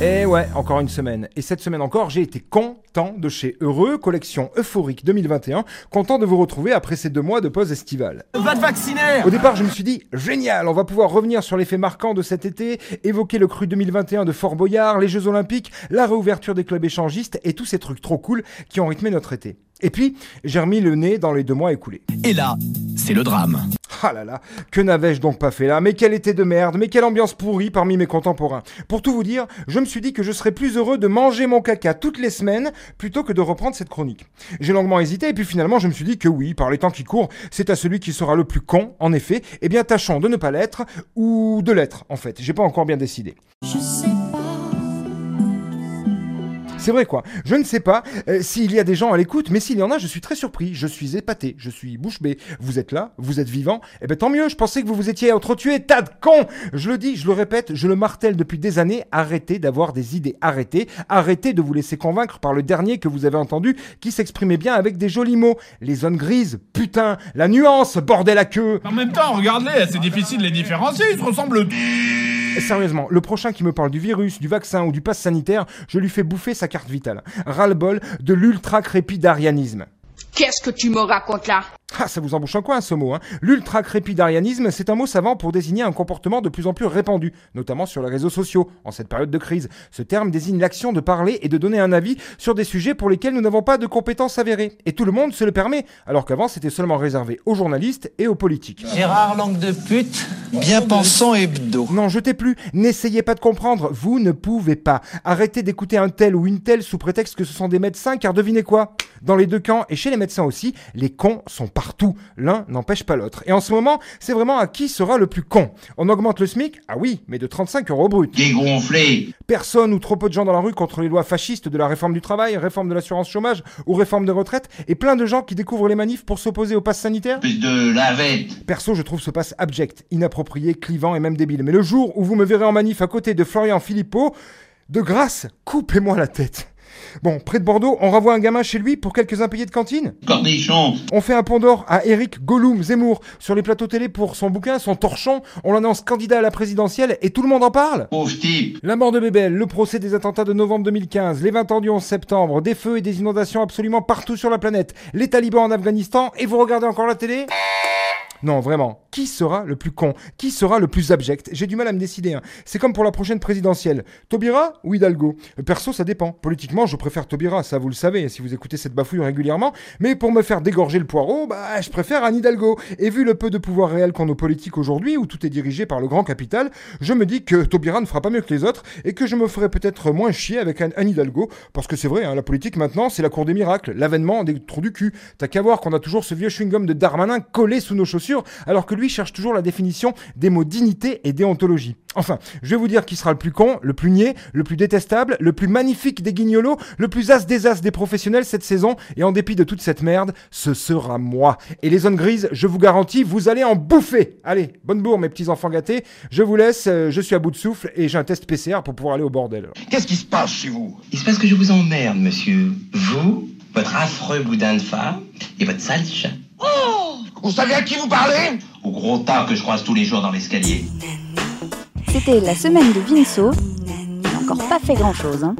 Et ouais, encore une semaine. Et cette semaine encore, j'ai été content de chez Heureux, collection euphorique 2021. Content de vous retrouver après ces deux mois de pause estivale. Va te vacciner Au départ, je me suis dit, génial, on va pouvoir revenir sur les faits marquants de cet été, évoquer le cru 2021 de Fort Boyard, les Jeux Olympiques, la réouverture des clubs échangistes et tous ces trucs trop cool qui ont rythmé notre été. Et puis, j'ai remis le nez dans les deux mois écoulés. Et là, c'est le drame. Ah là là, que n'avais-je donc pas fait là? Mais quel été de merde, mais quelle ambiance pourrie parmi mes contemporains. Pour tout vous dire, je me suis dit que je serais plus heureux de manger mon caca toutes les semaines plutôt que de reprendre cette chronique. J'ai longuement hésité et puis finalement je me suis dit que oui, par les temps qui courent, c'est à celui qui sera le plus con, en effet. Eh bien tâchons de ne pas l'être, ou de l'être en fait. J'ai pas encore bien décidé. C'est vrai quoi. Je ne sais pas euh, s'il y a des gens à l'écoute, mais s'il y en a, je suis très surpris. Je suis épaté. Je suis bouche bée. Vous êtes là, vous êtes vivant. Eh ben tant mieux. Je pensais que vous vous étiez entretués. Tas de cons. Je le dis, je le répète, je le martèle depuis des années. Arrêtez d'avoir des idées. Arrêtez. Arrêtez de vous laisser convaincre par le dernier que vous avez entendu, qui s'exprimait bien avec des jolis mots. Les zones grises. Putain. La nuance. Bordel à queue. En même temps, regarde-les, c'est difficile de les différencier, ils se ressemblent. Sérieusement, le prochain qui me parle du virus, du vaccin ou du pass sanitaire, je lui fais bouffer sa carte vitale. Ras-le-bol de l'ultra-crépidarianisme. Qu'est-ce que tu me racontes là? Ah, ça vous embouche un coin ce mot, hein. L'ultra-crépidarianisme, c'est un mot savant pour désigner un comportement de plus en plus répandu, notamment sur les réseaux sociaux, en cette période de crise. Ce terme désigne l'action de parler et de donner un avis sur des sujets pour lesquels nous n'avons pas de compétences avérées. Et tout le monde se le permet, alors qu'avant c'était seulement réservé aux journalistes et aux politiques. Gérard langue de pute, bien pensant hebdo. Non, jetez plus, n'essayez pas de comprendre, vous ne pouvez pas. Arrêtez d'écouter un tel ou une telle sous prétexte que ce sont des médecins, car devinez quoi? Dans les deux camps, et chez les médecins aussi, les cons sont partout. L'un n'empêche pas l'autre. Et en ce moment, c'est vraiment à qui sera le plus con. On augmente le SMIC? Ah oui, mais de 35 euros brut. Dégonflé. Personne ou trop peu de gens dans la rue contre les lois fascistes de la réforme du travail, réforme de l'assurance chômage ou réforme des retraites, et plein de gens qui découvrent les manifs pour s'opposer au pass sanitaire? Plus de lavette. Perso, je trouve ce passe abject, inapproprié, clivant et même débile. Mais le jour où vous me verrez en manif à côté de Florian Philippot, de grâce, coupez-moi la tête. Bon, près de Bordeaux, on renvoie un gamin chez lui pour quelques impayés de cantine? Cornichon. On fait un pont d'or à Eric Gollum Zemmour sur les plateaux télé pour son bouquin, son torchon. On l'annonce candidat à la présidentielle et tout le monde en parle? Pauvre type. La mort de Bébel, le procès des attentats de novembre 2015, les 20 ans du 11 septembre, des feux et des inondations absolument partout sur la planète, les talibans en Afghanistan, et vous regardez encore la télé? Non, vraiment. Qui sera le plus con Qui sera le plus abject? J'ai du mal à me décider. hein. C'est comme pour la prochaine présidentielle. Taubira ou Hidalgo? Perso, ça dépend. Politiquement, je préfère Taubira, ça vous le savez, si vous écoutez cette bafouille régulièrement. Mais pour me faire dégorger le poireau, bah, je préfère Anne Hidalgo. Et vu le peu de pouvoir réel qu'ont nos politiques aujourd'hui, où tout est dirigé par le grand capital, je me dis que Taubira ne fera pas mieux que les autres et que je me ferai peut-être moins chier avec Anne, Anne Hidalgo. Parce que c'est vrai, hein, la politique maintenant, c'est la cour des miracles, l'avènement des trous du cul. T'as qu'à voir qu'on a toujours ce vieux chewing-gum de Darmanin collé sous nos chaussures, alors que lui cherche toujours la définition des mots dignité et déontologie. Enfin, je vais vous dire qui sera le plus con, le plus niais, le plus détestable, le plus magnifique des guignolos, le plus as des as des professionnels cette saison, et en dépit de toute cette merde, ce sera moi. Et les zones grises, je vous garantis, vous allez en bouffer. Allez, bonne bourre mes petits enfants gâtés, je vous laisse, euh, je suis à bout de souffle et j'ai un test PCR pour pouvoir aller au bordel. Qu'est-ce qui se passe chez vous? Il se passe que je vous emmerde, monsieur. Vous, votre affreux boudin de femme et votre sale chat. Vous savez à qui vous parlez Au gros tas que je croise tous les jours dans l'escalier. C'était la semaine de Vinceau. Il n'a encore pas fait grand chose, hein.